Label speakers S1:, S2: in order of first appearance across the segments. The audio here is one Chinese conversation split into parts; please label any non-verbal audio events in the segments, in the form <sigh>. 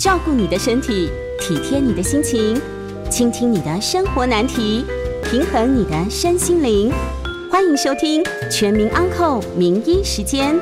S1: 照顾你的身体，体贴你的心情，倾听你的生活难题，平衡你的身心灵。欢迎收听《全民安扣名医时间》。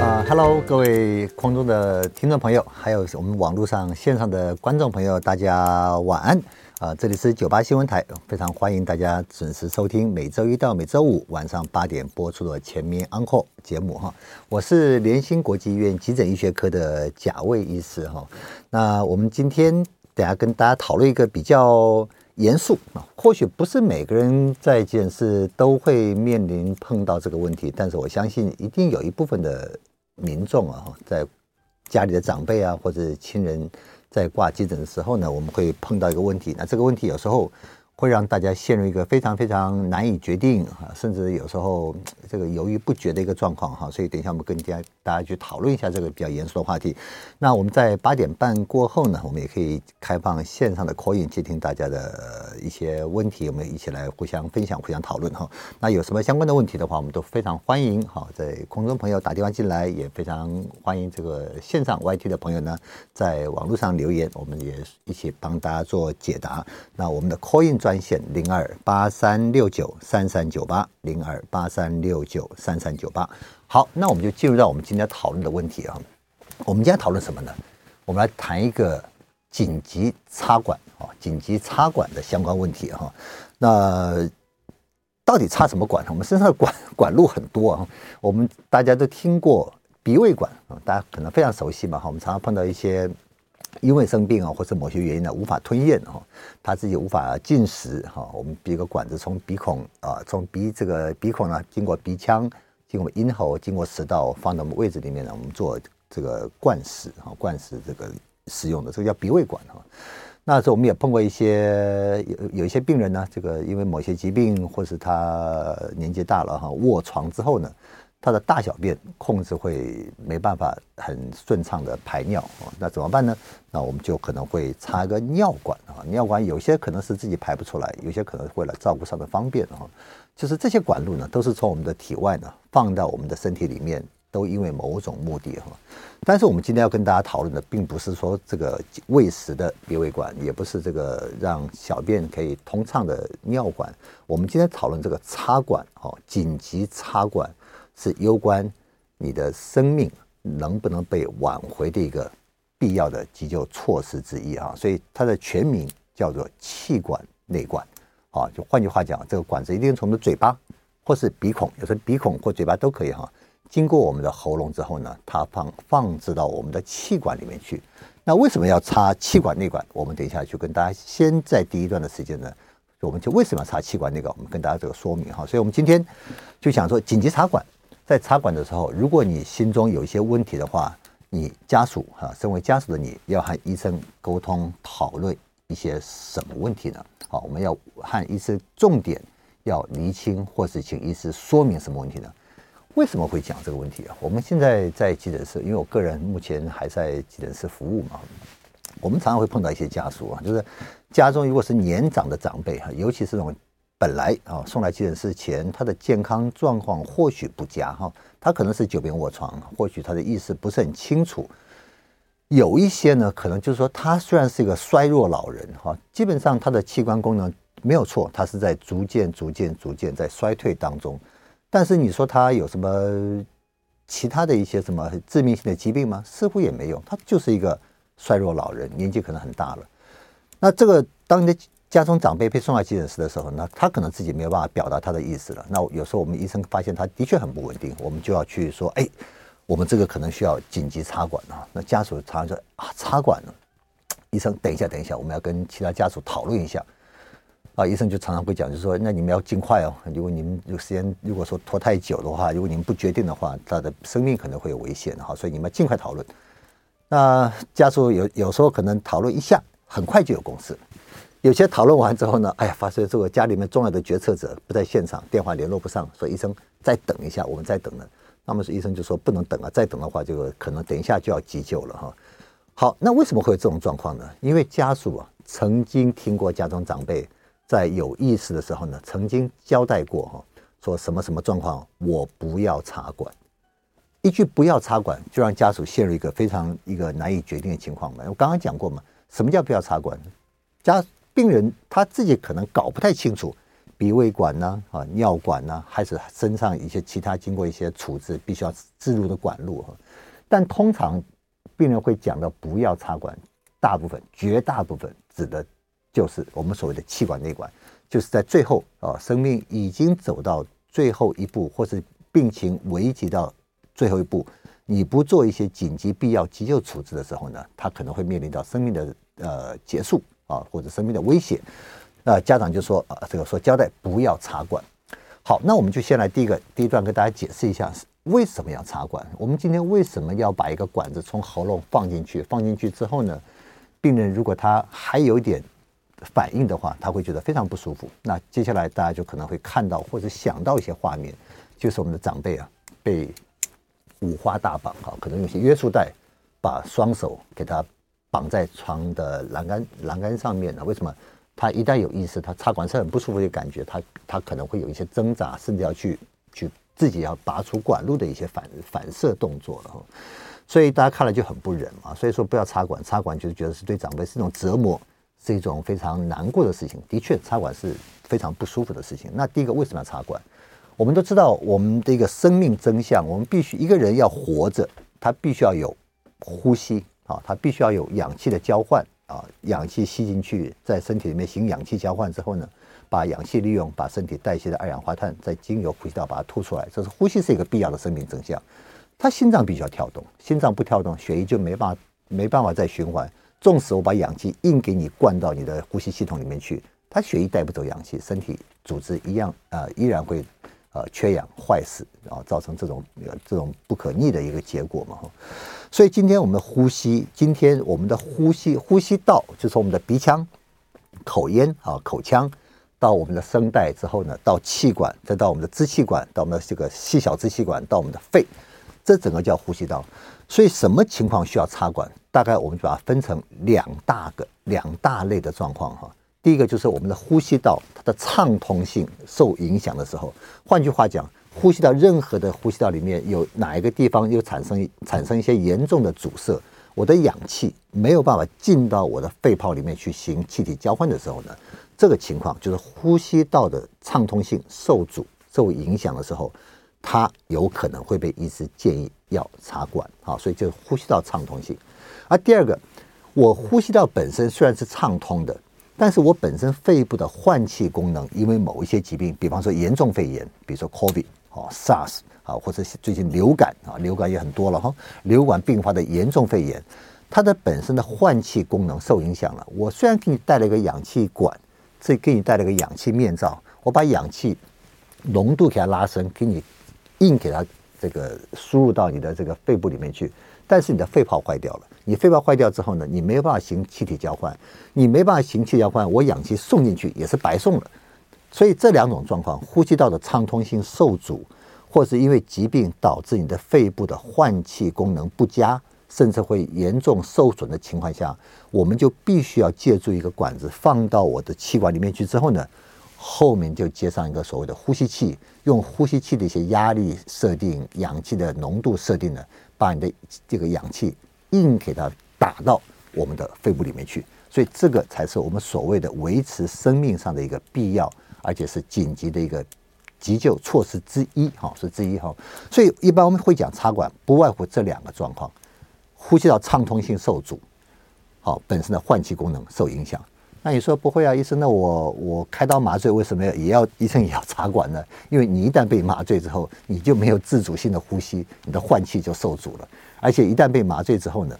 S2: 啊哈喽，各位空中的听众朋友，还有我们网络上线上的观众朋友，大家晚安。啊，这里是九八新闻台，非常欢迎大家准时收听每周一到每周五晚上八点播出的《全民安扣》节目哈。我是联兴国际医院急诊医学科的贾卫医师哈。那我们今天等下跟大家讨论一个比较严肃啊，或许不是每个人在急诊室都会面临碰到这个问题，但是我相信一定有一部分的民众啊，在家里的长辈啊或者亲人。在挂急诊的时候呢，我们会碰到一个问题。那这个问题有时候会让大家陷入一个非常非常难以决定啊，甚至有时候这个犹豫不决的一个状况哈。所以等一下我们跟大家大家去讨论一下这个比较严肃的话题。那我们在八点半过后呢，我们也可以开放线上的 call in 接听大家的一些问题，我们一起来互相分享、互相讨论哈。那有什么相关的问题的话，我们都非常欢迎哈，在空中朋友打电话进来，也非常欢迎这个线上 YT 的朋友呢，在网络上留言，我们也一起帮大家做解答。那我们的 call in 专三线零二八三六九三三九八零二八三六九三三九八。好，那我们就进入到我们今天讨论的问题啊。我们今天讨论什么呢？我们来谈一个紧急插管啊，紧急插管的相关问题哈。那到底插什么管呢？我们身上的管管路很多啊。我们大家都听过鼻胃管啊，大家可能非常熟悉嘛哈。我们常常碰到一些因为生病啊，或者某些原因呢无法吞咽哈，他自己无法进食哈。我们一个管子从鼻孔啊，从鼻这个鼻孔呢，经过鼻腔。经过咽喉，经过食道，放到我们胃子里面呢，我们做这个灌食哈，灌食这个使用的，这个叫鼻胃管哈。那时候我们也碰过一些有有一些病人呢，这个因为某些疾病，或是他年纪大了哈，卧床之后呢，他的大小便控制会没办法很顺畅的排尿啊，那怎么办呢？那我们就可能会插个尿管啊，尿管有些可能是自己排不出来，有些可能为了照顾上的方便啊。就是这些管路呢，都是从我们的体外呢放到我们的身体里面，都因为某种目的哈。但是我们今天要跟大家讨论的，并不是说这个喂食的鼻胃管，也不是这个让小便可以通畅的尿管。我们今天讨论这个插管哦，紧急插管是攸关你的生命能不能被挽回的一个必要的急救措施之一啊。所以它的全名叫做气管内管。啊，就换句话讲，这个管子一定从我们的嘴巴或是鼻孔，有时候鼻孔或嘴巴都可以哈。经过我们的喉咙之后呢，它放放置到我们的气管里面去。那为什么要插气管内管？我们等一下去跟大家先在第一段的时间呢，我们就为什么要插气管内管？我们跟大家这个说明哈。所以我们今天就想说，紧急插管，在插管的时候，如果你心中有一些问题的话，你家属哈，身为家属的你要和医生沟通讨论一些什么问题呢？好，我们要和医师重点要厘清，或是请医师说明什么问题呢？为什么会讲这个问题啊？我们现在在急诊室，因为我个人目前还在急诊室服务嘛，我们常常会碰到一些家属啊，就是家中如果是年长的长辈哈，尤其是这种本来啊送来急诊室前他的健康状况或许不佳哈，他可能是久病卧床，或许他的意识不是很清楚。有一些呢，可能就是说，他虽然是一个衰弱老人哈，基本上他的器官功能没有错，他是在逐渐、逐渐、逐渐在衰退当中。但是你说他有什么其他的一些什么致命性的疾病吗？似乎也没有，他就是一个衰弱老人，年纪可能很大了。那这个当你的家中长辈被送到急诊室的时候，那他可能自己没有办法表达他的意思了。那有时候我们医生发现他的确很不稳定，我们就要去说，哎。我们这个可能需要紧急插管啊，那家属常常说啊，插管呢，医生等一下，等一下，我们要跟其他家属讨论一下啊。医生就常常会讲，就是说，那你们要尽快哦，如果你们有时间，如果说拖太久的话，如果你们不决定的话，他的生命可能会有危险哈，所以你们要尽快讨论。那家属有有时候可能讨论一下，很快就有共识；有些讨论完之后呢，哎呀，发现这个家里面重要的决策者不在现场，电话联络不上，说医生再等一下，我们再等了。那么是医生就说不能等啊，再等的话就可能等一下就要急救了哈。好，那为什么会有这种状况呢？因为家属啊曾经听过家中长辈在有意识的时候呢，曾经交代过哈，说什么什么状况我不要插管，一句不要插管，就让家属陷入一个非常一个难以决定的情况嘛。我刚刚讲过嘛，什么叫不要插管？家病人他自己可能搞不太清楚，鼻胃管呢，啊，尿管呢，还是身上一些其他经过一些处置必须要置入的管路。但通常病人会讲到不要插管，大部分绝大部分指的就是我们所谓的气管内管，就是在最后啊，生命已经走到最后一步，或是病情危及到。最后一步，你不做一些紧急必要急救处置的时候呢，他可能会面临到生命的呃结束啊，或者生命的威胁。那家长就说啊，这个说交代不要插管。好，那我们就先来第一个第一段跟大家解释一下为什么要插管。我们今天为什么要把一个管子从喉咙放进去？放进去之后呢，病人如果他还有一点反应的话，他会觉得非常不舒服。那接下来大家就可能会看到或者想到一些画面，就是我们的长辈啊被。五花大绑啊，可能用些约束带，把双手给他绑在床的栏杆栏杆上面呢？为什么？他一旦有意识，他插管是很不舒服的感觉，他他可能会有一些挣扎，甚至要去去自己要拔出管路的一些反反射动作了哈。所以大家看了就很不忍嘛。所以说不要插管，插管就是觉得是对长辈是一种折磨，是一种非常难过的事情。的确，插管是非常不舒服的事情。那第一个为什么要插管？我们都知道，我们的一个生命真相，我们必须一个人要活着，他必须要有呼吸啊，它必须要有氧气的交换啊，氧气吸进去，在身体里面行氧气交换之后呢，把氧气利用，把身体代谢的二氧化碳再经由呼吸道把它吐出来，这是呼吸是一个必要的生命真相。他心脏必须要跳动，心脏不跳动，血液就没办法没办法再循环。纵使我把氧气硬给你灌到你的呼吸系统里面去，他血液带不走氧气，身体组织一样啊、呃，依然会。呃，缺氧坏死，然后造成这种这种不可逆的一个结果嘛。所以今天我们的呼吸，今天我们的呼吸呼吸道，就是我们的鼻腔、口咽啊口腔，到我们的声带之后呢，到气管，再到我们的支气管，到我们的这个细小支气管，到我们的肺，这整个叫呼吸道。所以什么情况需要插管？大概我们就把它分成两大个、两大类的状况哈。第一个就是我们的呼吸道，它的畅通性受影响的时候，换句话讲，呼吸道任何的呼吸道里面有哪一个地方又产生产生一些严重的阻塞，我的氧气没有办法进到我的肺泡里面去行气体交换的时候呢，这个情况就是呼吸道的畅通性受阻受影响的时候，它有可能会被医师建议要插管啊，所以就是呼吸道畅通性。而第二个，我呼吸道本身虽然是畅通的。但是我本身肺部的换气功能，因为某一些疾病，比方说严重肺炎，比如说 COVID 哦、SARS 啊，或者最近流感啊，流感也很多了哈，流感并发的严重肺炎，它的本身的换气功能受影响了。我虽然给你带了一个氧气管，这给你带了个氧气面罩，我把氧气浓度给它拉伸，给你硬给它这个输入到你的这个肺部里面去，但是你的肺泡坏掉了。你肺泡坏掉之后呢，你没有办法行气体交换，你没办法行气交换，我氧气送进去也是白送了。所以这两种状况，呼吸道的畅通性受阻，或是因为疾病导致你的肺部的换气功能不佳，甚至会严重受损的情况下，我们就必须要借助一个管子放到我的气管里面去之后呢，后面就接上一个所谓的呼吸器，用呼吸器的一些压力设定、氧气的浓度设定呢，把你的这个氧气。硬给它打到我们的肺部里面去，所以这个才是我们所谓的维持生命上的一个必要，而且是紧急的一个急救措施之一，哈，是之一哈。所以一般我们会讲插管，不外乎这两个状况：呼吸道畅通性受阻，好，本身的换气功能受影响。那你说不会啊，医生？那我我开刀麻醉为什么要也要医生也要插管呢？因为你一旦被麻醉之后，你就没有自主性的呼吸，你的换气就受阻了。而且一旦被麻醉之后呢，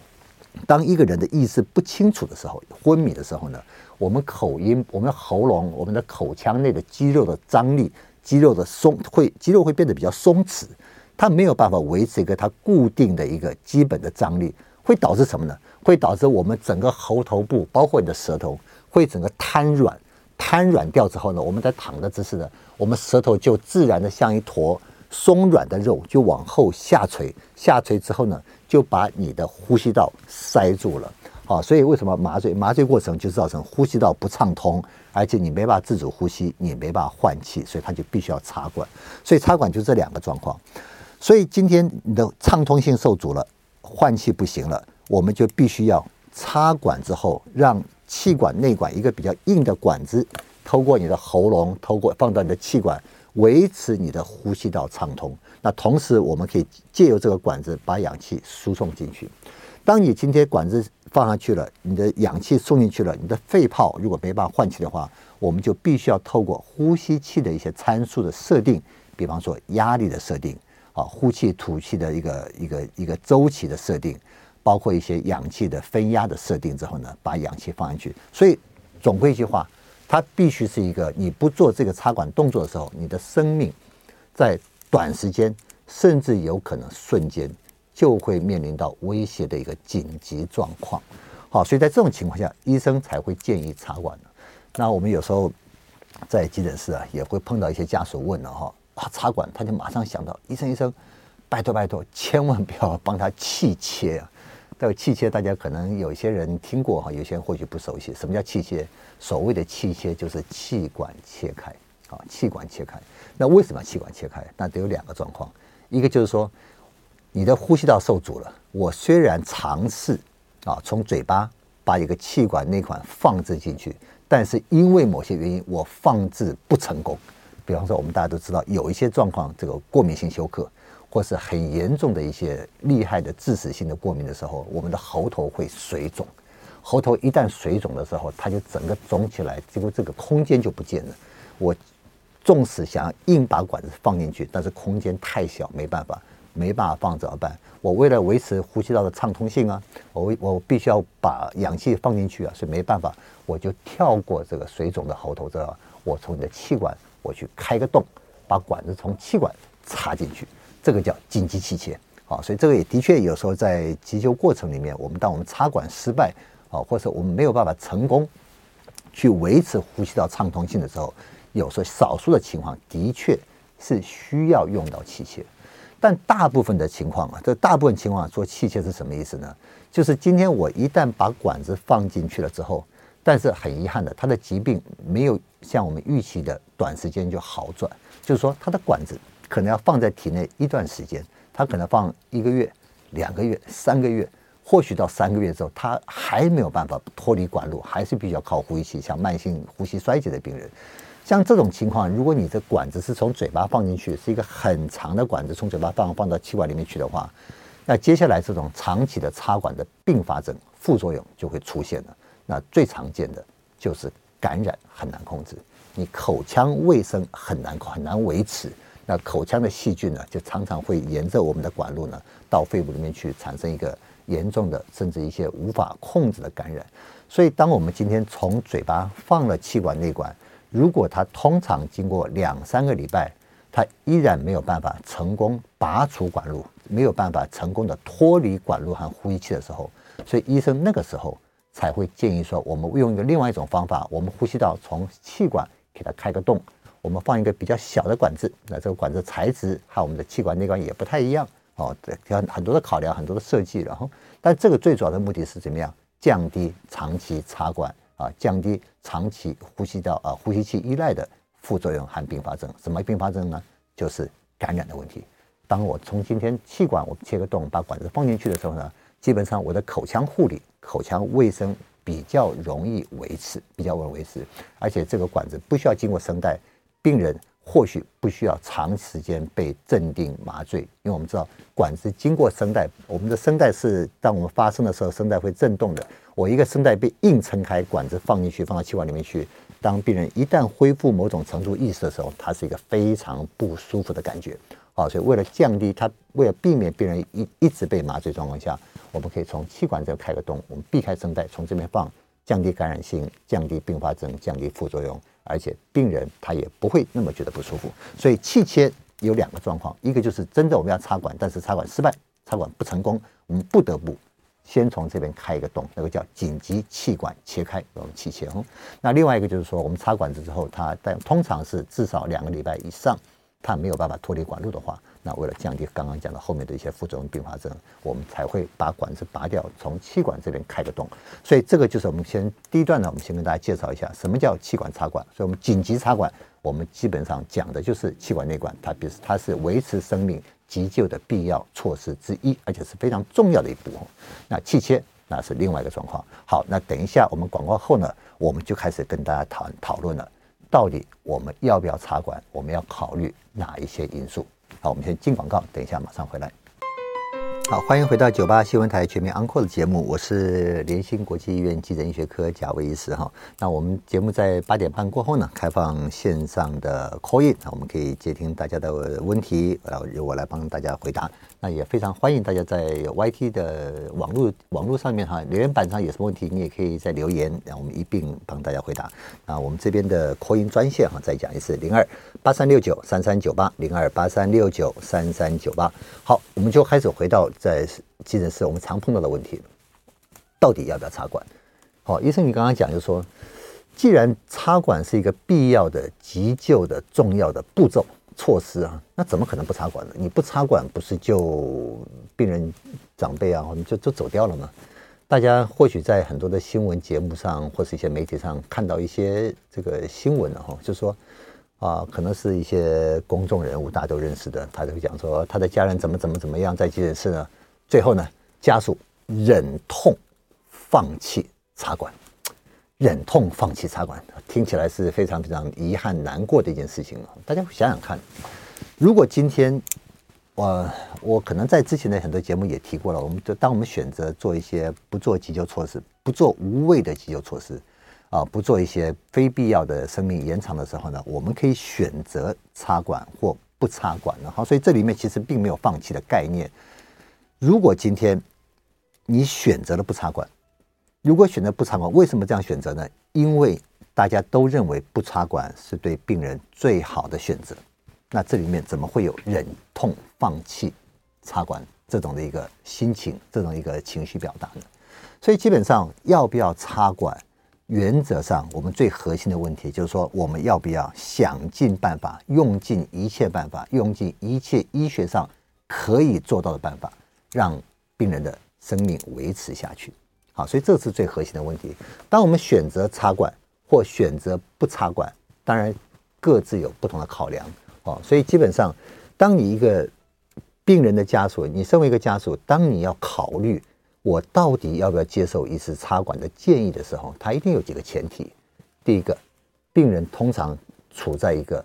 S2: 当一个人的意识不清楚的时候，昏迷的时候呢，我们口音、我们喉咙、我们的口腔内的肌肉的张力、肌肉的松会肌肉会变得比较松弛，它没有办法维持一个它固定的一个基本的张力，会导致什么呢？会导致我们整个喉头部，包括你的舌头，会整个瘫软，瘫软掉之后呢，我们在躺的姿势呢，我们舌头就自然的像一坨。松软的肉就往后下垂，下垂之后呢，就把你的呼吸道塞住了。好，所以为什么麻醉？麻醉过程就造成呼吸道不畅通，而且你没办法自主呼吸，你没办法换气，所以他就必须要插管。所以插管就这两个状况。所以今天你的畅通性受阻了，换气不行了，我们就必须要插管之后，让气管内管一个比较硬的管子，透过你的喉咙，透过放到你的气管，维持你的呼吸道畅通。那同时，我们可以借由这个管子把氧气输送进去。当你今天管子放上去了，你的氧气送进去了，你的肺泡如果没办法换气的话，我们就必须要透过呼吸器的一些参数的设定，比方说压力的设定。啊，呼气吐气的一个一个一个周期的设定，包括一些氧气的分压的设定之后呢，把氧气放进去。所以总归一句话，它必须是一个你不做这个插管动作的时候，你的生命在短时间甚至有可能瞬间就会面临到威胁的一个紧急状况。好，所以在这种情况下，医生才会建议插管。那我们有时候在急诊室啊，也会碰到一些家属问了哈。啊，插管他就马上想到医生，医生，拜托拜托，千万不要帮他气切啊！这个气切大家可能有些人听过哈，有些人或许不熟悉。什么叫气切？所谓的气切就是气管切开啊，气管切开。那为什么气管切开？那得有两个状况，一个就是说你的呼吸道受阻了。我虽然尝试啊，从嘴巴把一个气管内管放置进去，但是因为某些原因，我放置不成功。比方说，我们大家都知道，有一些状况，这个过敏性休克，或是很严重的一些厉害的致死性的过敏的时候，我们的喉头会水肿。喉头一旦水肿的时候，它就整个肿起来，结果这个空间就不见了。我纵使想要硬把管子放进去，但是空间太小，没办法，没办法放怎么办？我为了维持呼吸道的畅通性啊，我我必须要把氧气放进去啊，所以没办法，我就跳过这个水肿的喉头，这我从你的气管。我去开个洞，把管子从气管插进去，这个叫紧急气切。好，所以这个也的确有时候在急救过程里面，我们当我们插管失败，啊，或者我们没有办法成功去维持呼吸道畅通性的时候，有时候少数的情况的确是需要用到气切，但大部分的情况啊，这大部分情况做气切是什么意思呢？就是今天我一旦把管子放进去了之后。但是很遗憾的，他的疾病没有像我们预期的短时间就好转，就是说他的管子可能要放在体内一段时间，他可能放一个月、两个月、三个月，或许到三个月之后，他还没有办法脱离管路，还是必须要靠呼吸器。像慢性呼吸衰竭的病人，像这种情况，如果你的管子是从嘴巴放进去，是一个很长的管子，从嘴巴放放到气管里面去的话，那接下来这种长期的插管的并发症、副作用就会出现了。那最常见的就是感染很难控制，你口腔卫生很难很难维持，那口腔的细菌呢，就常常会沿着我们的管路呢，到肺部里面去，产生一个严重的甚至一些无法控制的感染。所以，当我们今天从嘴巴放了气管内管，如果它通常经过两三个礼拜，它依然没有办法成功拔除管路，没有办法成功的脱离管路和呼吸器的时候，所以医生那个时候。才会建议说，我们用一个另外一种方法，我们呼吸道从气管给它开个洞，我们放一个比较小的管子，那这个管子材质和我们的气管内管也不太一样哦，要很多的考量，很多的设计，然后，但这个最主要的目的是怎么样？降低长期插管啊，降低长期呼吸道啊呼吸器依赖的副作用和并发症。什么并发症呢？就是感染的问题。当我从今天气管我切个洞，把管子放进去的时候呢，基本上我的口腔护理。口腔卫生比较容易维持，比较容易维持，而且这个管子不需要经过声带，病人或许不需要长时间被镇定麻醉，因为我们知道管子经过声带，我们的声带是当我们发声的时候，声带会震动的。我一个声带被硬撑开，管子放进去，放到气管里面去，当病人一旦恢复某种程度意识的时候，它是一个非常不舒服的感觉。好，所以为了降低它，为了避免病人一一直被麻醉状况下。我们可以从气管这开个洞，我们避开声带，从这边放，降低感染性，降低并发症，降低副作用，而且病人他也不会那么觉得不舒服。所以气切有两个状况，一个就是真的我们要插管，但是插管失败，插管不成功，我们不得不先从这边开一个洞，那个叫紧急气管切开，我们气切。那另外一个就是说，我们插管子之后，它但通常是至少两个礼拜以上，它没有办法脱离管路的话。那为了降低刚刚讲的后面的一些副作用并发症，我们才会把管子拔掉，从气管这边开个洞。所以这个就是我们先第一段呢，我们先跟大家介绍一下什么叫气管插管。所以我们紧急插管，我们基本上讲的就是气管内管，它比它是维持生命急救的必要措施之一，而且是非常重要的一步。那气切那是另外一个状况。好，那等一下我们广告后呢，我们就开始跟大家讨讨论了，到底我们要不要插管？我们要考虑哪一些因素？好，我们先进广告，等一下马上回来。好，欢迎回到九八新闻台全民安扩的节目，我是联兴国际医院急诊医学科贾维医师哈。那我们节目在八点半过后呢，开放线上的 call in，那我们可以接听大家的问题，然后由我来帮大家回答。那也非常欢迎大家在 YT 的网络网络上面哈，留言板上有什么问题，你也可以在留言，让我们一并帮大家回答。那我们这边的 call in 专线哈，再讲一次，零二八三六九三三九八，零二八三六九三三九八。好，我们就开始回到在急诊室我们常碰到的问题，到底要不要插管？好，医生，你刚刚讲就说，既然插管是一个必要的急救的重要的步骤。措施啊，那怎么可能不插管呢？你不插管，不是就病人长辈啊，就就走掉了吗？大家或许在很多的新闻节目上，或是一些媒体上看到一些这个新闻了哈，就说啊，可能是一些公众人物，大家都认识的，他就讲说他的家人怎么怎么怎么样，在急诊室呢，最后呢，家属忍痛放弃插管。忍痛放弃插管，听起来是非常非常遗憾、难过的一件事情啊！大家想想看，如果今天我我可能在之前的很多节目也提过了，我们就当我们选择做一些不做急救措施、不做无谓的急救措施啊，不做一些非必要的生命延长的时候呢，我们可以选择插管或不插管了。好，所以这里面其实并没有放弃的概念。如果今天你选择了不插管，如果选择不插管，为什么这样选择呢？因为大家都认为不插管是对病人最好的选择。那这里面怎么会有忍痛放弃插管这种的一个心情，这种一个情绪表达呢？所以基本上要不要插管，原则上我们最核心的问题就是说，我们要不要想尽办法，用尽一切办法，用尽一切医学上可以做到的办法，让病人的生命维持下去。好，所以这是最核心的问题。当我们选择插管或选择不插管，当然各自有不同的考量。哦，所以基本上，当你一个病人的家属，你身为一个家属，当你要考虑我到底要不要接受一次插管的建议的时候，他一定有几个前提。第一个，病人通常处在一个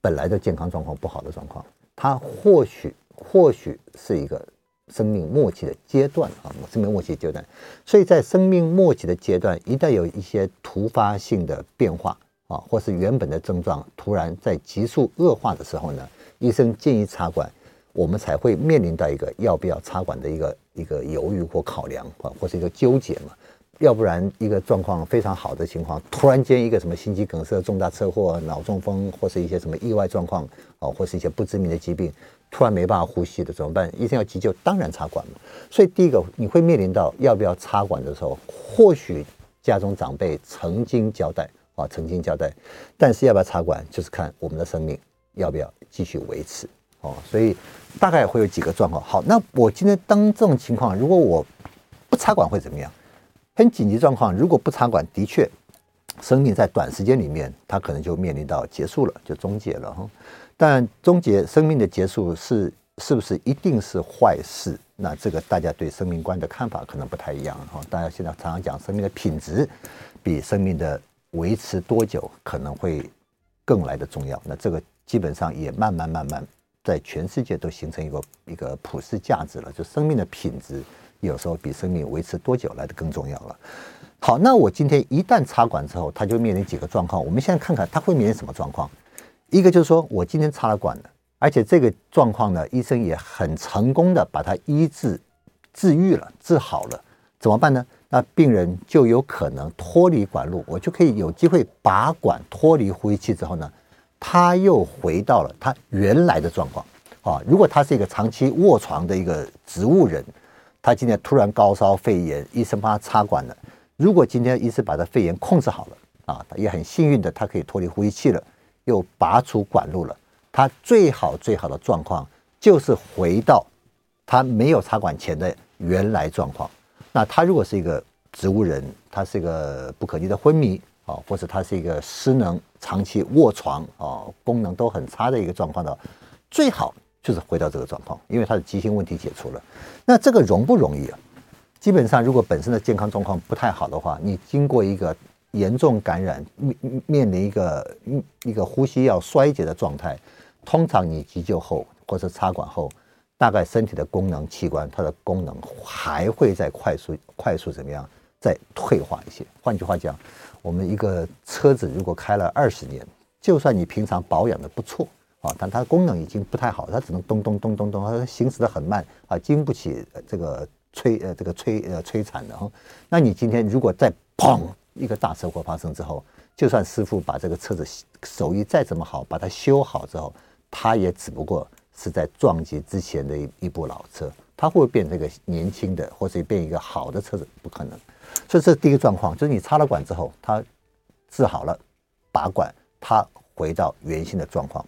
S2: 本来的健康状况不好的状况，他或许或许是一个。生命末期的阶段啊，生命末期阶段，所以在生命末期的阶段，一旦有一些突发性的变化啊，或是原本的症状突然在急速恶化的时候呢，医生建议插管，我们才会面临到一个要不要插管的一个一个犹豫或考量啊，或是一个纠结嘛。要不然一个状况非常好的情况，突然间一个什么心肌梗塞、重大车祸、脑中风，或是一些什么意外状况啊，或是一些不知名的疾病。突然没办法呼吸的怎么办？医生要急救，当然插管了。所以第一个，你会面临到要不要插管的时候，或许家中长辈曾经交代啊，曾经交代，但是要不要插管，就是看我们的生命要不要继续维持哦。所以大概会有几个状况。好，那我今天当这种情况，如果我不插管会怎么样？很紧急状况，如果不插管，的确生命在短时间里面，它可能就面临到结束了，就终结了哈。但终结生命的结束是是不是一定是坏事？那这个大家对生命观的看法可能不太一样哈。大家现在常常讲生命的品质比生命的维持多久可能会更来的重要。那这个基本上也慢慢慢慢在全世界都形成一个一个普世价值了，就生命的品质有时候比生命维持多久来的更重要了。好，那我今天一旦插管之后，它就面临几个状况。我们现在看看它会面临什么状况。一个就是说，我今天插了管了，而且这个状况呢，医生也很成功的把它医治、治愈了、治好了，怎么办呢？那病人就有可能脱离管路，我就可以有机会拔管脱离呼吸器之后呢，他又回到了他原来的状况啊。如果他是一个长期卧床的一个植物人，他今天突然高烧肺炎，医生帮他插管了。如果今天医生把他肺炎控制好了啊，也很幸运的，他可以脱离呼吸器了。又拔出管路了，他最好最好的状况就是回到他没有插管前的原来状况。那他如果是一个植物人，他是一个不可逆的昏迷啊，或者他是一个失能、长期卧床啊，功能都很差的一个状况的，最好就是回到这个状况，因为他的急性问题解除了。那这个容不容易啊？基本上，如果本身的健康状况不太好的话，你经过一个严重感染，面面临一个一一个呼吸要衰竭的状态，通常你急救后或者插管后，大概身体的功能器官它的功能还会再快速快速怎么样再退化一些。换句话讲，我们一个车子如果开了二十年，就算你平常保养的不错啊，但它功能已经不太好，它只能咚咚咚咚咚，它行驶的很慢啊，经不起这个摧呃这个摧呃摧残的哈。那你今天如果再砰一个大车祸发生之后，就算师傅把这个车子手艺再怎么好，把它修好之后，它也只不过是在撞击之前的一一部老车，它会不会变成一个年轻的，或者变一个好的车子，不可能。所以这是第一个状况，就是你插了管之后，它治好了，拔管。他回到原先的状况，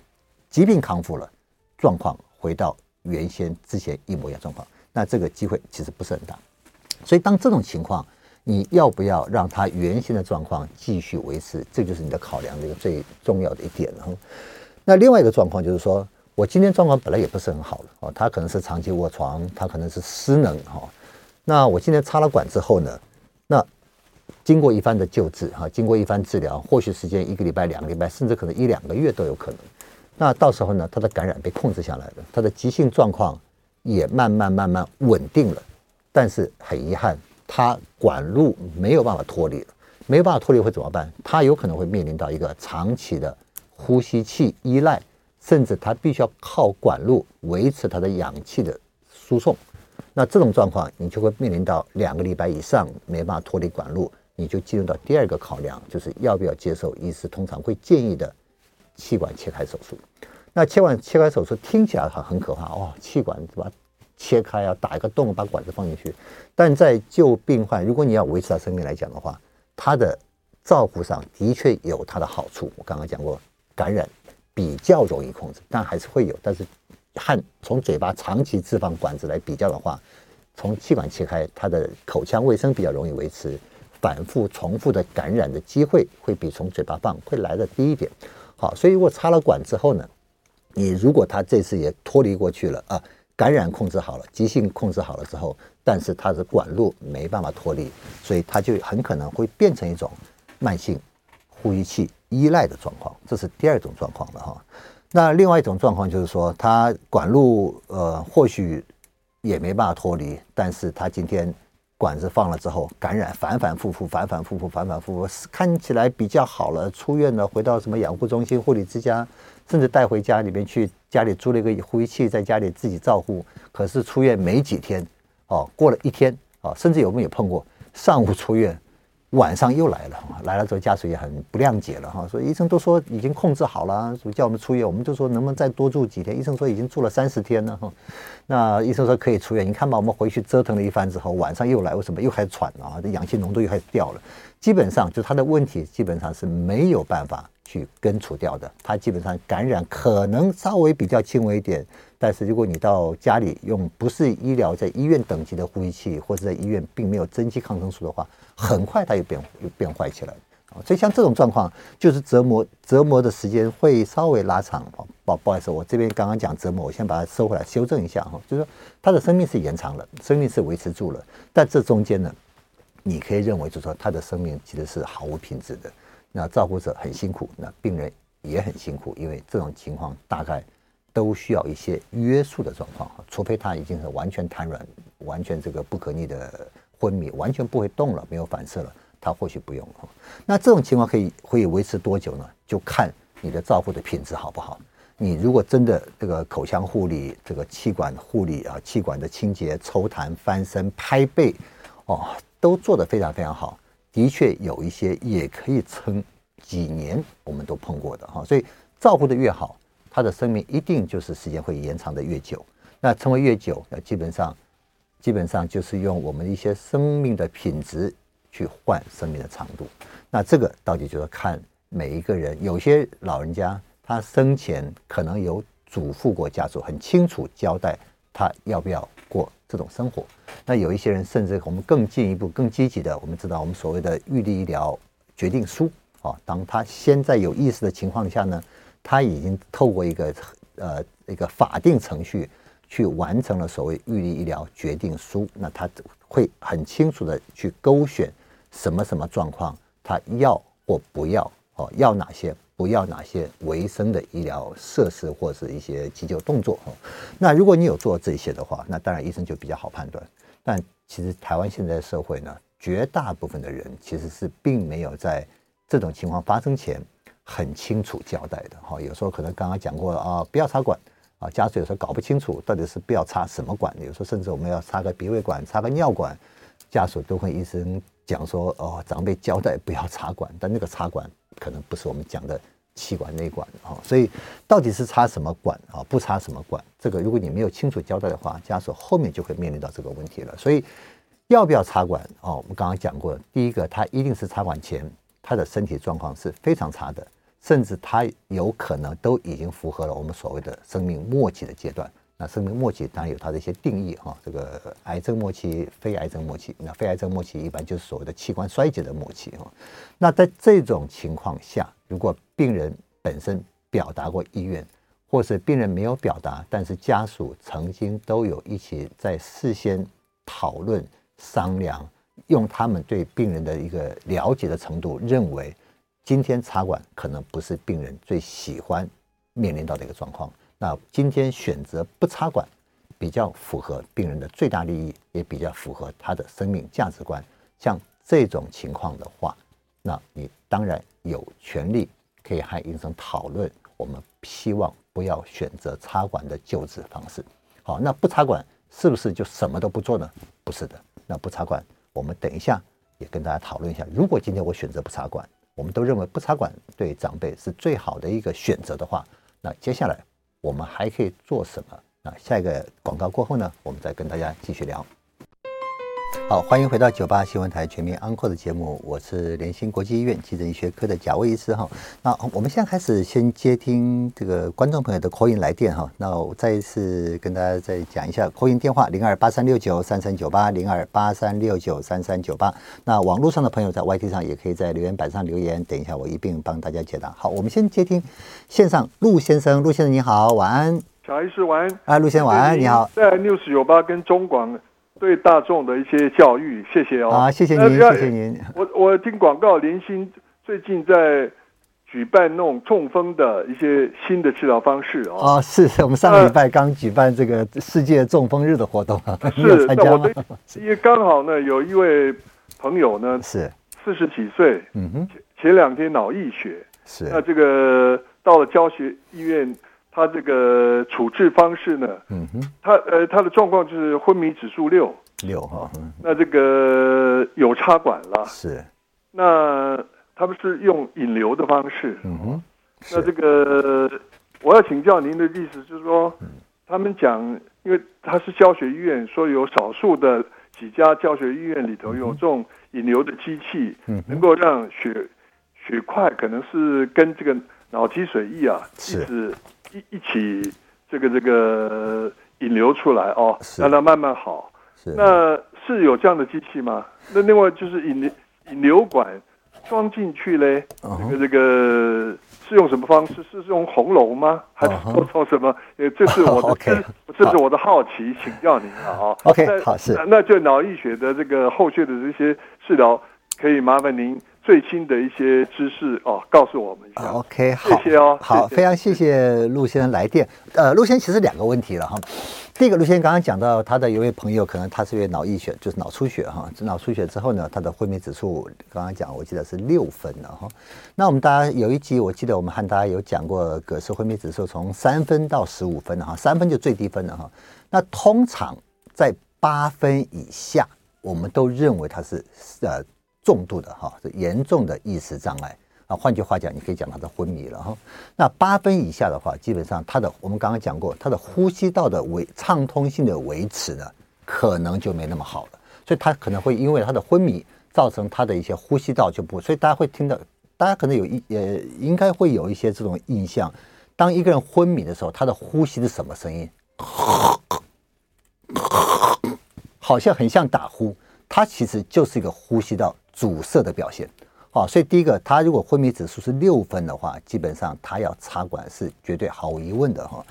S2: 疾病康复了，状况回到原先之前一模一样状况，那这个机会其实不是很大。所以当这种情况，你要不要让他原先的状况继续维持？这就是你的考量的一个最重要的一点了。那另外一个状况就是说，我今天状况本来也不是很好了哦，他可能是长期卧床，他可能是失能哈。那我今天插了管之后呢，那。经过一番的救治，哈，经过一番治疗，或许时间一个礼拜、两个礼拜，甚至可能一两个月都有可能。那到时候呢，他的感染被控制下来了，他的急性状况也慢慢慢慢稳定了。但是很遗憾，他管路没有办法脱离了，没有办法脱离会怎么办？他有可能会面临到一个长期的呼吸器依赖，甚至他必须要靠管路维持他的氧气的输送。那这种状况，你就会面临到两个礼拜以上没办法脱离管路。你就进入到第二个考量，就是要不要接受医师通常会建议的气管切开手术。那气管切开手术听起来很很可怕哦，气管是吧？切开啊，打一个洞，把管子放进去。但在救病患，如果你要维持他生命来讲的话，他的照顾上的确有它的好处。我刚刚讲过，感染比较容易控制，但还是会有。但是和从嘴巴长期置放管子来比较的话，从气管切开，他的口腔卫生比较容易维持。反复重复的感染的机会会比从嘴巴放会来的低一点，好，所以如果插了管之后呢，你如果他这次也脱离过去了啊，感染控制好了，急性控制好了之后，但是他的管路没办法脱离，所以他就很可能会变成一种慢性呼吸器依赖的状况，这是第二种状况了哈。那另外一种状况就是说，他管路呃或许也没办法脱离，但是他今天。管子放了之后，感染反反复复，反反复复，反反复复，看起来比较好了，出院了，回到什么养护中心、护理之家，甚至带回家里面去，家里租了一个呼吸器，在家里自己照护。可是出院没几天，哦，过了一天，哦，甚至有没有碰过上午出院？晚上又来了，来了之后家属也很不谅解了哈，所以医生都说已经控制好了，叫我们出院，我们就说能不能再多住几天？医生说已经住了三十天了哈，那医生说可以出院。你看吧，我们回去折腾了一番之后，晚上又来，为什么又开始喘啊？这氧气浓度又开始掉了。基本上就他的问题基本上是没有办法去根除掉的，他基本上感染可能稍微比较轻微一点。但是如果你到家里用不是医疗在医院等级的呼吸器，或者在医院并没有增剂抗生素的话，很快它又变又变坏起来！所以像这种状况，就是折磨折磨的时间会稍微拉长。不不好意思，我这边刚刚讲折磨，我先把它收回来修正一下哈，就是说它的生命是延长了，生命是维持住了，但这中间呢，你可以认为就是说他的生命其实是毫无品质的。那照顾者很辛苦，那病人也很辛苦，因为这种情况大概。都需要一些约束的状况，除非他已经是完全瘫软、完全这个不可逆的昏迷，完全不会动了，没有反射了，他或许不用。那这种情况可以会维持多久呢？就看你的照顾的品质好不好。你如果真的这个口腔护理、这个气管护理啊、气管的清洁、抽痰、翻身、拍背，哦，都做得非常非常好，的确有一些也可以撑几年，我们都碰过的哈。所以照顾得越好。他的生命一定就是时间会延长的越久，那成为越久，那基本上，基本上就是用我们一些生命的品质去换生命的长度。那这个到底就是看每一个人。有些老人家他生前可能有嘱咐过家属，很清楚交代他要不要过这种生活。那有一些人甚至我们更进一步、更积极的，我们知道我们所谓的预立医疗决定书啊，当他先在有意识的情况下呢。他已经透过一个呃一个法定程序去完成了所谓预立医疗决定书，那他会很清楚的去勾选什么什么状况他要或不要哦，要哪些不要哪些维生的医疗设施或是一些急救动作哦。那如果你有做这些的话，那当然医生就比较好判断。但其实台湾现在的社会呢，绝大部分的人其实是并没有在这种情况发生前很清楚交代的哈。有时候可能刚刚讲过了啊，不要插管啊，家属有时候搞不清楚到底是不要插什么管，有时候甚至我们要插个鼻胃管、插个尿管，家属都会医生讲说哦，长辈交代不要插管，但那个插管可能不是我们讲的。气管内管啊，所以到底是插什么管啊？不插什么管？这个如果你没有清楚交代的话，家属后面就会面临到这个问题了。所以要不要插管哦？我们刚刚讲过，第一个，他一定是插管前他的身体状况是非常差的，甚至他有可能都已经符合了我们所谓的生命末期的阶段。那生命末期当然有它的一些定义哈，这个癌症末期、非癌症末期。那非癌症末期一般就是所谓的器官衰竭的末期哈。那在这种情况下，如果病人本身表达过意愿，或是病人没有表达，但是家属曾经都有一起在事先讨论商量，用他们对病人的一个了解的程度，认为今天插管可能不是病人最喜欢面临到的一个状况。那今天选择不插管，比较符合病人的最大利益，也比较符合他的生命价值观。像这种情况的话，那你当然有权利可以和医生讨论。我们希望不要选择插管的救治方式。好，那不插管是不是就什么都不做呢？不是的。那不插管，我们等一下也跟大家讨论一下。如果今天我选择不插管，我们都认为不插管对长辈是最好的一个选择的话，那接下来。我们还可以做什么？那下一个广告过后呢，我们再跟大家继续聊。好，欢迎回到九八新闻台全民安 n 的节目，我是联兴国际医院急诊医学科的贾卫医师哈。那我们现在开始先接听这个观众朋友的 call in 来电哈。那我再一次跟大家再讲一下 call in 电话零二八三六九三三九八零二八三六九三三九八。那网络上的朋友在 YT 上也可以在留言板上留言，等一下我一并帮大家解答。好，我们先接听线上陆先生，陆先生你好，晚安。
S3: 贾医师晚安。
S2: 啊，陆先生晚安，你好。
S3: 在 News 九八跟中广。对大众的一些教育，谢谢哦。
S2: 啊，谢谢您，谢谢您。
S3: 我我听广告，联兴最近在举办那种中风的一些新的治疗方式哦。
S2: 啊，是我们上个礼拜刚举办这个世界中风日的活动啊，
S3: 是 <laughs> 参加吗？<laughs> 因为刚好呢，有一位朋友呢是四十几岁，嗯哼，前两天脑溢血，是那这个到了教学医院。他这个处置方式呢？嗯哼，他呃，他的状况就是昏迷指数六。
S2: 六哈，嗯，
S3: 那这个有插管了，
S2: 是，
S3: 那他们是用引流的方式，嗯哼，那这个我要请教您的意思，就是说，嗯，他们讲，因为他是教学医院，说有少数的几家教学医院里头有这种引流的机器，嗯，能够让血血块可能是跟这个脑积水液啊，是。一一一起这个这个引流出来哦，让它慢慢好。是，那是有这样的机器吗？那另外就是引流引流管装进去嘞，这个这个是用什么方式？是用红龙吗？还是说什么？呃，这是我的 <laughs> 这是我的好奇，请教您啊。哦，<laughs>
S2: OK，好，是。
S3: 那就脑溢血的这个后续的这些治疗，可以麻烦您。最新的一些知识哦，告诉我们一下。
S2: OK，好，
S3: 谢谢哦，
S2: 好，非常谢谢陆先生来电。呃，陆先生其实两个问题了哈。第一个，陆先生刚刚讲到他的一位朋友，可能他是因为脑溢血，就是脑出血哈。脑出血之后呢，他的昏迷指数刚刚讲，我记得是六分了哈。那我们大家有一集，我记得我们和大家有讲过，葛氏昏迷指数从三分到十五分哈，三分就最低分了哈。那通常在八分以下，我们都认为他是呃。重度的哈，是严重的意识障碍啊。换句话讲，你可以讲他的昏迷了哈。那八分以下的话，基本上他的我们刚刚讲过，他的呼吸道的维畅通性的维持呢，可能就没那么好了。所以他可能会因为他的昏迷，造成他的一些呼吸道就不。所以大家会听到，大家可能有一呃，应该会有一些这种印象。当一个人昏迷的时候，他的呼吸是什么声音？好像很像打呼，它其实就是一个呼吸道阻塞的表现，好，所以第一个，他如果昏迷指数是六分的话，基本上他要插管是绝对毫无疑问的哈。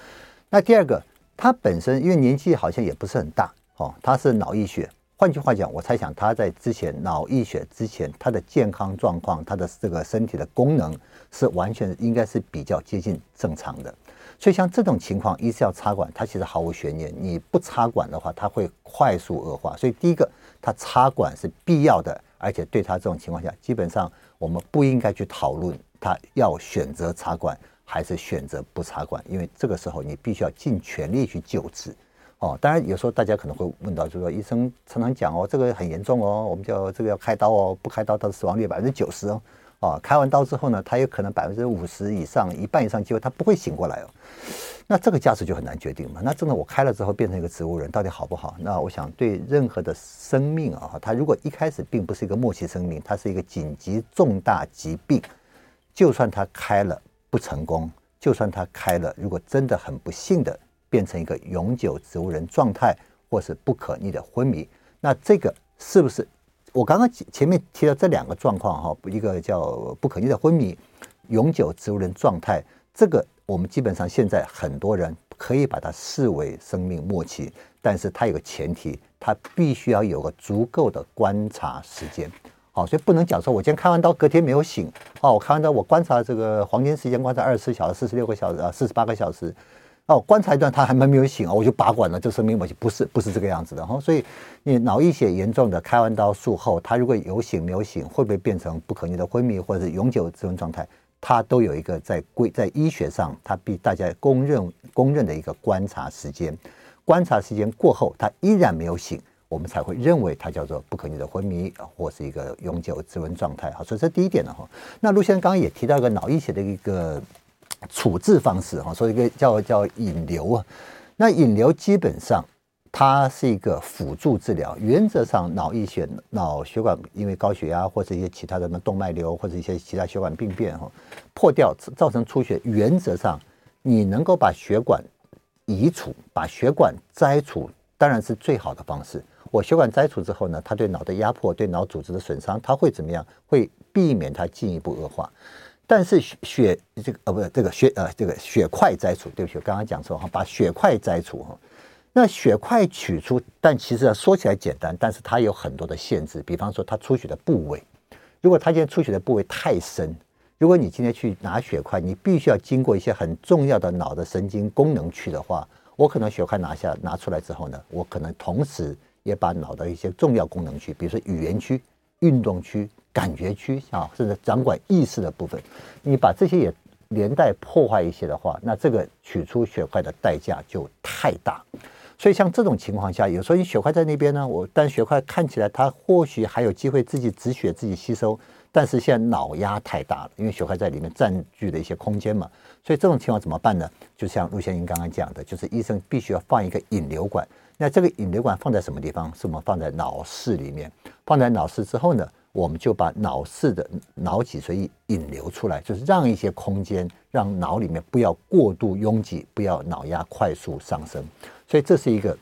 S2: 那第二个，他本身因为年纪好像也不是很大，哦，他是脑溢血。换句话讲，我猜想他在之前脑溢血之前，他的健康状况，他的这个身体的功能是完全应该是比较接近正常的。所以像这种情况，一是要插管，它其实毫无悬念。你不插管的话，它会快速恶化。所以第一个，他插管是必要的，而且对他这种情况下，基本上我们不应该去讨论他要选择插管还是选择不插管，因为这个时候你必须要尽全力去救治。哦，当然有时候大家可能会问到，就是说医生常常讲哦，这个很严重哦，我们叫这个要开刀哦，不开刀它的死亡率百分之九十哦。哦，开完刀之后呢，他有可能百分之五十以上，一半以上机会他不会醒过来哦。那这个价值就很难决定嘛。那真的我开了之后变成一个植物人，到底好不好？那我想对任何的生命啊，他如果一开始并不是一个末期生命，它是一个紧急重大疾病，就算他开了不成功，就算他开了，如果真的很不幸的。变成一个永久植物人状态，或是不可逆的昏迷，那这个是不是我刚刚前面提到这两个状况哈？一个叫不可逆的昏迷，永久植物人状态，这个我们基本上现在很多人可以把它视为生命末期，但是它有个前提，它必须要有个足够的观察时间。好，所以不能讲说我今天开完刀隔天没有醒，哦，我开完刀我观察这个黄金时间观察二十四小时、四十六个小时啊、四十八个小时。哦，观察一段他还没没有醒哦，我就拔管了，这生命末期不是不是这个样子的哈。所以你脑溢血严重的，开完刀术后，他如果有醒没有醒，会不会变成不可逆的昏迷或者是永久植物状态？他都有一个在规在医学上，他比大家公认公认的一个观察时间。观察时间过后，他依然没有醒，我们才会认为他叫做不可逆的昏迷或是一个永久植物状态。好，所以这第一点了哈。那陆先生刚刚也提到一个脑溢血的一个。处置方式哈，说一个叫叫引流啊，那引流基本上它是一个辅助治疗，原则上脑溢血、脑血管因为高血压或者一些其他的什么动脉瘤或者一些其他血管病变哈破掉造成出血，原则上你能够把血管移除、把血管摘除，当然是最好的方式。我血管摘除之后呢，它对脑的压迫、对脑组织的损伤，它会怎么样？会避免它进一步恶化。但是血这个呃不是这个血呃这个血块摘除，对不起，我刚刚讲错哈，把血块摘除哈。那血块取出，但其实说起来简单，但是它有很多的限制，比方说它出血的部位，如果它今天出血的部位太深，如果你今天去拿血块，你必须要经过一些很重要的脑的神经功能区的话，我可能血块拿下拿出来之后呢，我可能同时也把脑的一些重要功能区，比如说语言区、运动区。感觉区啊，甚至掌管意识的部分，你把这些也连带破坏一些的话，那这个取出血块的代价就太大。所以像这种情况下，有时候你血块在那边呢，我但血块看起来它或许还有机会自己止血、自己吸收，但是现在脑压太大了，因为血块在里面占据了一些空间嘛。所以这种情况怎么办呢？就像陆先生刚刚讲的，就是医生必须要放一个引流管。那这个引流管放在什么地方？是我们放在脑室里面。放在脑室之后呢，我们就把脑室的脑脊髓引流出来，就是让一些空间，让脑里面不要过度拥挤，不要脑压快速上升。所以这是一个，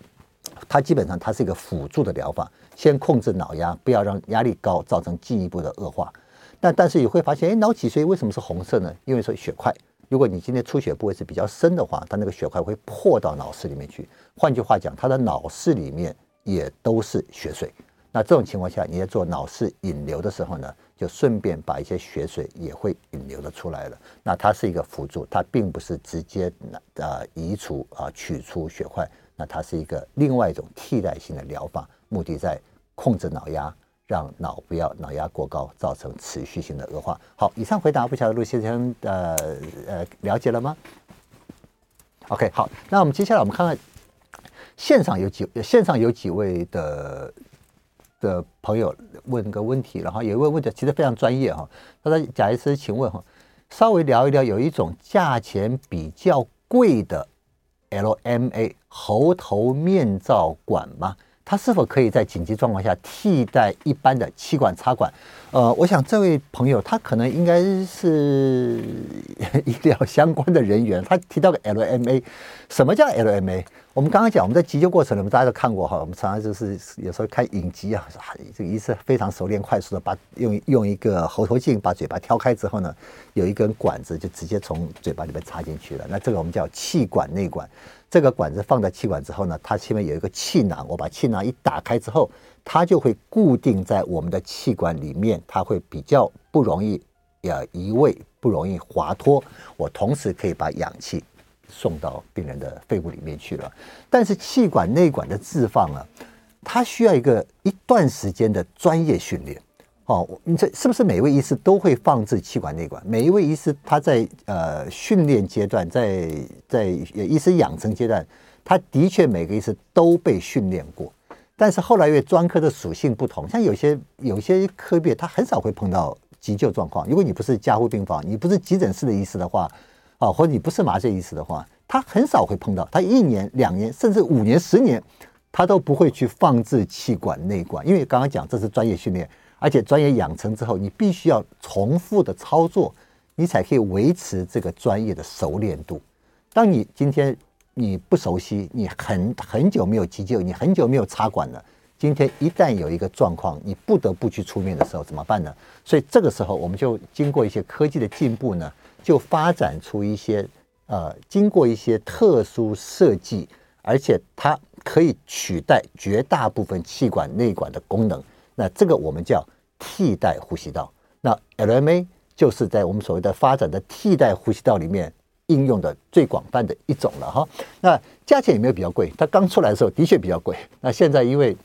S2: 它基本上它是一个辅助的疗法，先控制脑压，不要让压力高造成进一步的恶化。但但是你会发现，哎，脑脊髓为什么是红色呢？因为说血块，如果你今天出血部位是比较深的话，它那个血块会破到脑室里面去。换句话讲，它的脑室里面也都是血水。那这种情况下，你在做脑室引流的时候呢，就顺便把一些血水也会引流的出来了。那它是一个辅助，它并不是直接呃移除啊取出血块。那它是一个另外一种替代性的疗法，目的在控制脑压，让脑不要脑压过高，造成持续性的恶化。好，以上回答不晓得陆先生呃呃了解了吗？OK，好，那我们接下来我们看看线上有几线上有几位的。的朋友问个问题，然后有一位问的其实非常专业哈，他说：“贾医师，请问哈，稍微聊一聊，有一种价钱比较贵的 LMA 喉头面罩管吗？它是否可以在紧急状况下替代一般的气管插管？呃，我想这位朋友他可能应该是 <laughs> 医疗相关的人员，他提到个 LMA，什么叫 LMA？我们刚刚讲我们在急救过程里面大家都看过哈，我们常常就是有时候看影集啊，这个医生非常熟练、快速的把用用一个喉头镜把嘴巴挑开之后呢，有一根管子就直接从嘴巴里面插进去了，那这个我们叫气管内管。这个管子放在气管之后呢，它前面有一个气囊，我把气囊一打开之后，它就会固定在我们的气管里面，它会比较不容易呃移位，不容易滑脱。我同时可以把氧气送到病人的肺部里面去了。但是气管内管的置放啊，它需要一个一段时间的专业训练。哦，你这是不是每位医师都会放置气管内管？每一位医师他在呃训练阶段，在在医师养成阶段，他的确每个医师都被训练过。但是后来因为专科的属性不同，像有些有些科别他很少会碰到急救状况。如果你不是加护病房，你不是急诊室的医师的话，啊，或者你不是麻醉医师的话，他很少会碰到。他一年、两年，甚至五年、十年，他都不会去放置气管内管，因为刚刚讲这是专业训练。而且专业养成之后，你必须要重复的操作，你才可以维持这个专业的熟练度。当你今天你不熟悉，你很很久没有急救，你很久没有插管了，今天一旦有一个状况，你不得不去出面的时候，怎么办呢？所以这个时候，我们就经过一些科技的进步呢，就发展出一些呃，经过一些特殊设计，而且它可以取代绝大部分气管内管的功能。那这个我们叫替代呼吸道，那 LMA 就是在我们所谓的发展的替代呼吸道里面应用的最广泛的一种了哈。那价钱有没有比较贵？它刚出来的时候的确比较贵。那现在因为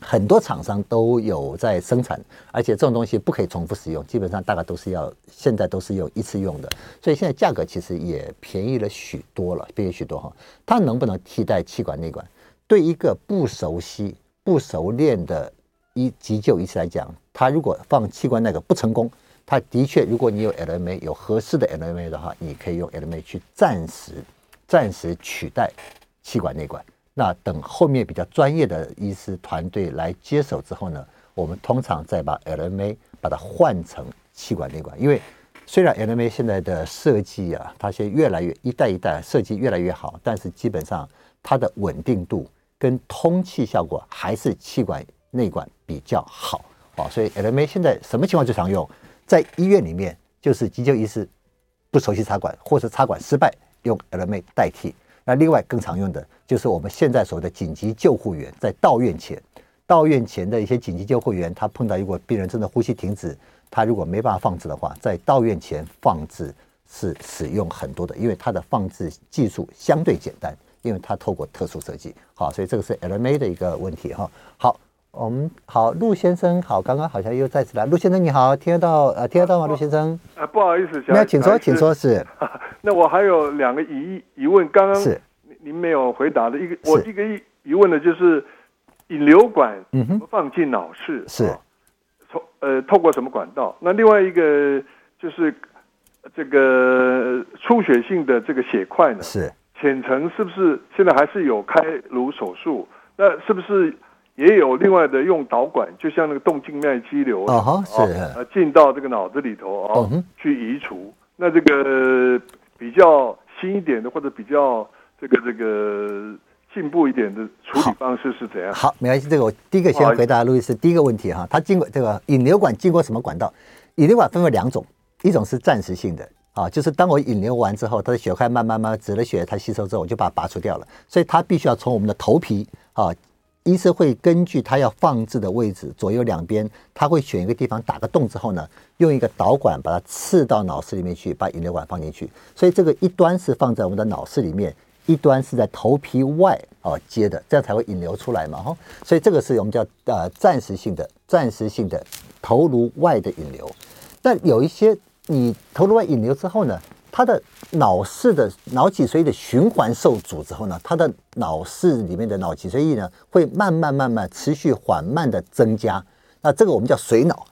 S2: 很多厂商都有在生产，而且这种东西不可以重复使用，基本上大概都是要现在都是用一次用的，所以现在价格其实也便宜了许多了，便宜许多哈。它能不能替代气管内管？对一个不熟悉、不熟练的。一急救医师来讲，他如果放气管那个不成功，他的确，如果你有 LMA 有合适的 LMA 的话，你可以用 LMA 去暂时暂时取代气管内管。那等后面比较专业的医师团队来接手之后呢，我们通常再把 LMA 把它换成气管内管。因为虽然 LMA 现在的设计啊，它现在越来越一代一代设计越来越好，但是基本上它的稳定度跟通气效果还是气管内管比较好啊，所以 LMA 现在什么情况最常用？在医院里面，就是急救医师不熟悉插管，或是插管失败，用 LMA 代替。那另外更常用的就是我们现在所谓的紧急救护员，在到院前，到院前的一些紧急救护员，他碰到一个病人真的呼吸停止，他如果没办法放置的话，在到院前放置是使用很多的，因为它的放置技术相对简单，因为它透过特殊设计。好，所以这个是 LMA 的一个问题哈。好。我们好，陆先生好，刚刚好像又再次来，陆先生你好，听得到呃，听得到吗？陆先生，
S3: 啊，不好意思，
S2: 那请说，请说是。<laughs>
S3: 那我还有两个疑疑问，刚刚是您没有回答的一个，我一个疑疑问的就是引流管怎么放进脑室？
S2: 是，
S3: 从呃透过什么管道？那另外一个就是这个出血性的这个血块呢？
S2: 是，
S3: 浅层是不是现在还是有开颅手术？那是不是？也有另外的用导管，就像那个动静脉肌瘤
S2: 啊，是
S3: 呃进到这个脑子里头啊，去移除。那这个比较新一点的，或者比较这个这个进步一点的处理方式是怎样？
S2: 好，没关系，这个我第一个先回答路易斯第一个问题哈。它经过这个引流管经过什么管道？引流管分为两种，一种是暂时性的啊，就是当我引流完之后，它的血块慢慢慢止了血，它吸收之后，我就把它拔除掉了。所以它必须要从我们的头皮啊。医师会根据他要放置的位置，左右两边，他会选一个地方打个洞之后呢，用一个导管把它刺到脑室里面去，把引流管放进去。所以这个一端是放在我们的脑室里面，一端是在头皮外哦接的，这样才会引流出来嘛哈。所以这个是我们叫呃暂时性的、暂时性的头颅外的引流。但有一些你头颅外引流之后呢，他的脑室的脑脊髓的循环受阻之后呢，他的脑室里面的脑脊髓液呢会慢慢慢慢持续缓慢的增加，那这个我们叫髓脑。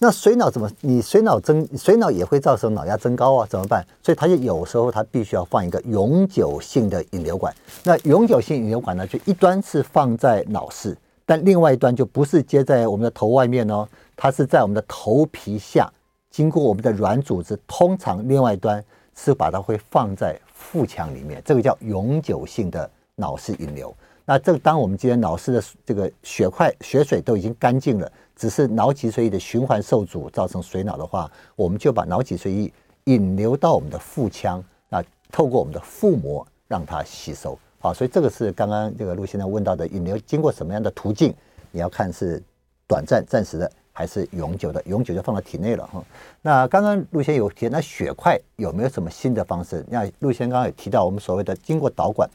S2: 那髓脑怎么？你髓脑增，髓脑也会造成脑压增高啊，怎么办？所以它就有时候它必须要放一个永久性的引流管。那永久性引流管呢，就一端是放在脑室，但另外一端就不是接在我们的头外面哦，它是在我们的头皮下，经过我们的软组织，通常另外一端是把它会放在腹腔里面，这个叫永久性的脑室引流。那这当我们今天脑室的这个血块、血水都已经干净了，只是脑脊髓液的循环受阻，造成水脑的话，我们就把脑脊髓液引流到我们的腹腔，那透过我们的腹膜让它吸收。好，所以这个是刚刚这个陆先生问到的引流经过什么样的途径？你要看是短暂、暂时的，还是永久的？永久就放到体内了哈。那刚刚陆先有提，那血块有没有什么新的方式？那陆先刚刚有提到我们所谓的经过导管，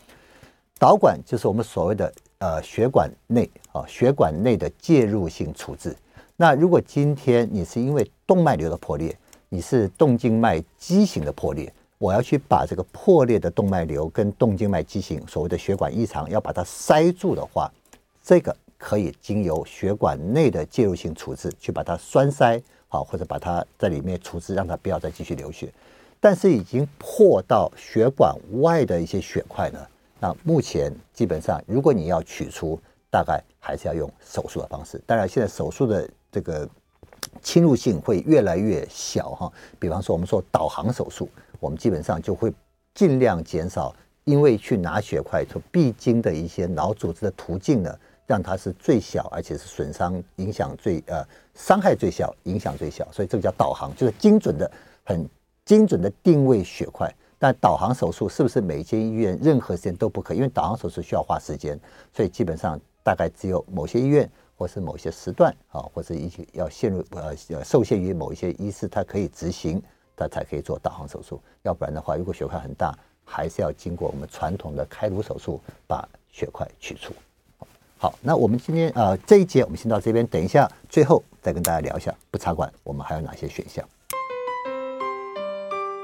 S2: 导管就是我们所谓的呃血管内啊血管内的介入性处置。那如果今天你是因为动脉瘤的破裂，你是动静脉畸形的破裂。我要去把这个破裂的动脉瘤跟动静脉畸形，所谓的血管异常，要把它塞住的话，这个可以经由血管内的介入性处置去把它栓塞，好，或者把它在里面处置，让它不要再继续流血。但是已经破到血管外的一些血块呢，那目前基本上，如果你要取出，大概还是要用手术的方式。当然，现在手术的这个 <tsk> 侵入性会越来越小哈。比方说，我们说导航手术。我们基本上就会尽量减少，因为去拿血块所必经的一些脑组织的途径呢，让它是最小，而且是损伤影响最呃伤害最小，影响最小。所以这个叫导航，就是精准的、很精准的定位血块。但导航手术是不是每间医院任何时间都不可？因为导航手术需要花时间，所以基本上大概只有某些医院或是某些时段啊，或者一些要陷入呃受限于某一些医师，他可以执行。他才可以做导航手术，要不然的话，如果血块很大，还是要经过我们传统的开颅手术把血块取出。好，那我们今天呃这一节我们先到这边，等一下最后再跟大家聊一下不插管我们还有哪些选项。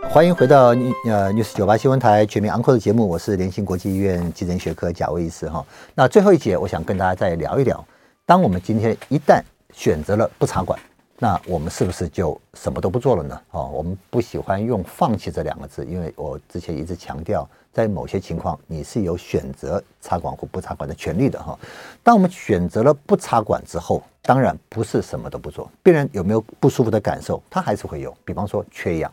S2: 欢迎回到呃 News 九八新闻台全民安 n 的节目，我是联兴国际医院急诊学科贾维医师哈。那最后一节我想跟大家再聊一聊，当我们今天一旦选择了不插管。那我们是不是就什么都不做了呢？哦，我们不喜欢用“放弃”这两个字，因为我之前一直强调，在某些情况你是有选择插管或不插管的权利的哈。当我们选择了不插管之后，当然不是什么都不做。病人有没有不舒服的感受？他还是会有，比方说缺氧，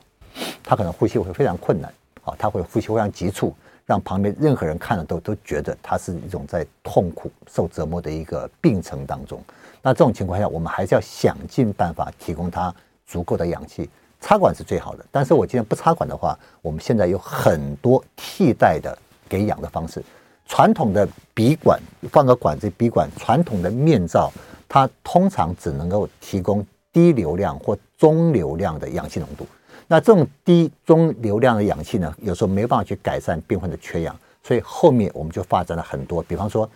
S2: 他可能呼吸会非常困难，啊，他会呼吸非常急促，让旁边任何人看了都都觉得他是一种在痛苦、受折磨的一个病程当中。那这种情况下，我们还是要想尽办法提供他足够的氧气。插管是最好的，但是我今天不插管的话，我们现在有很多替代的给氧的方式。传统的鼻管放个管子，鼻管传统的面罩，它通常只能够提供低流量或中流量的氧气浓度。那这种低中流量的氧气呢，有时候没办法去改善病患的缺氧，所以后面我们就发展了很多，比方说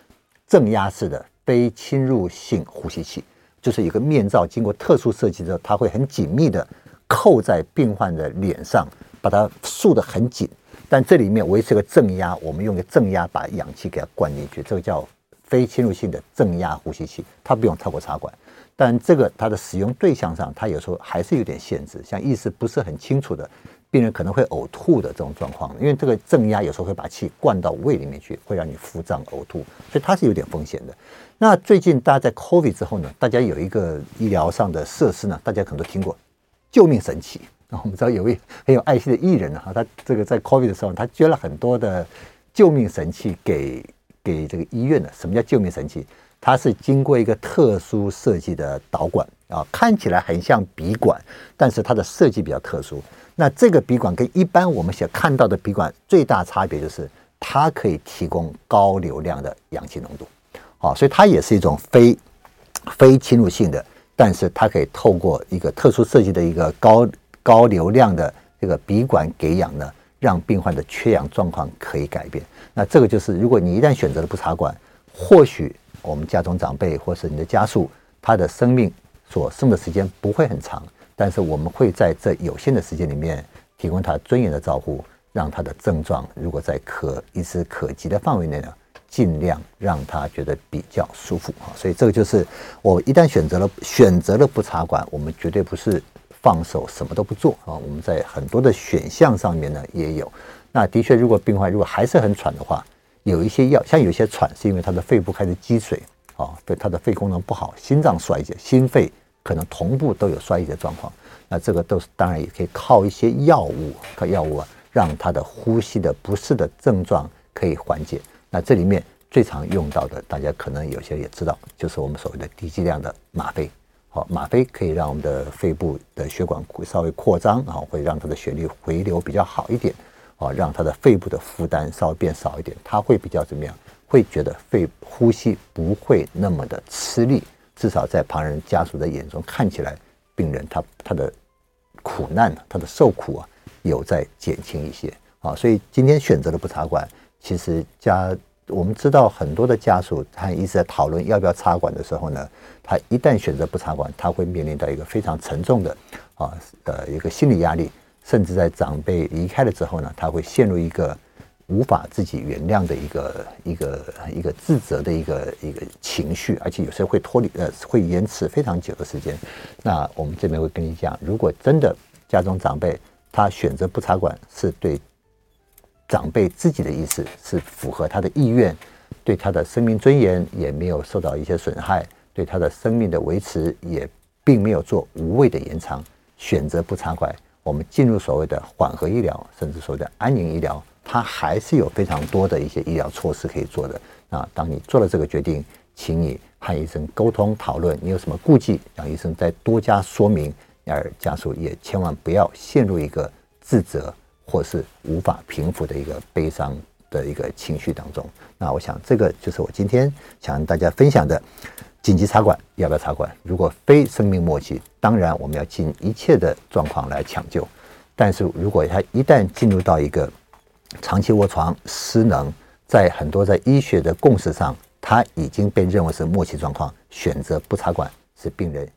S2: 正压式的。非侵入性呼吸器就是一个面罩，经过特殊设计之后，它会很紧密的扣在病患的脸上，把它束得很紧。但这里面维持个正压，我们用个正压把氧气给它灌进去，这个叫非侵入性的正压呼吸器，它不用透过插管。但这个它的使用对象上，它有时候还是有点限制，像意识不是很清楚的。病人可能会呕吐的这种状况，因为这个正压有时候会把气灌到胃里面去，会让你腹胀呕吐，所以它是有点风险的。那最近大家在 COVID 之后呢，大家有一个医疗上的设施呢，大家可能都听过救命神器。那 <laughs> 我们知道有位很有爱心的艺人呢，哈，他这个在 COVID 的时候，他捐了很多的救命神器给给这个医院的。什么叫救命神器？它是经过一个特殊设计的导管啊，看起来很像鼻管，但是它的设计比较特殊。那这个鼻管跟一般我们所看到的鼻管最大差别就是，它可以提供高流量的氧气浓度，好，所以它也是一种非非侵入性的，但是它可以透过一个特殊设计的一个高高流量的这个鼻管给氧呢，让病患的缺氧状况可以改变。那这个就是，如果你一旦选择了不插管，或许我们家中长辈或是你的家属，他的生命所剩的时间不会很长。但是我们会在这有限的时间里面提供他尊严的照顾，让他的症状如果在可一时可及的范围内呢，尽量让他觉得比较舒服啊。所以这个就是我一旦选择了选择了不插管，我们绝对不是放手什么都不做啊。我们在很多的选项上面呢也有。那的确，如果病患如果还是很喘的话，有一些药，像有些喘是因为他的肺部开始积水啊，对他的肺功能不好，心脏衰竭，心肺可能同步都有衰竭的状况。那这个都是当然也可以靠一些药物，靠药物啊，让他的呼吸的不适的症状可以缓解。那这里面最常用到的，大家可能有些也知道，就是我们所谓的低剂量的吗啡。好，吗啡可以让我们的肺部的血管稍微扩张，然后会让它的血液回流比较好一点，啊，让它的肺部的负担稍微变少一点，它会比较怎么样？会觉得肺呼吸不会那么的吃力，至少在旁人家属的眼中看起来，病人他他的苦难，他的受苦啊，有在减轻一些啊。所以今天选择了不插管，其实家我们知道很多的家属他一直在讨论要不要插管的时候呢，他一旦选择不插管，他会面临到一个非常沉重的啊呃一个心理压力，甚至在长辈离开了之后呢，他会陷入一个。无法自己原谅的一个一个一个自责的一个一个情绪，而且有时候会脱离呃会延迟非常久的时间。那我们这边会跟你讲，如果真的家中长辈他选择不插管，是对长辈自己的意思是符合他的意愿，对他的生命尊严也没有受到一些损害，对他的生命的维持也并没有做无谓的延长，选择不插管，我们进入所谓的缓和医疗，甚至所谓的安宁医疗。他还是有非常多的一些医疗措施可以做的。那当你做了这个决定，请你和医生沟通讨论，你有什么顾忌，让医生再多加说明。而家属也千万不要陷入一个自责或是无法平复的一个悲伤的一个情绪当中。那我想，这个就是我今天想跟大家分享的：紧急插管要不要插管？如果非生命末期，当然我们要尽一切的状况来抢救。但是如果他一旦进入到一个长期卧床失能，在很多在医学的共识上，他已经被认为是末期状况，选择不插管是病人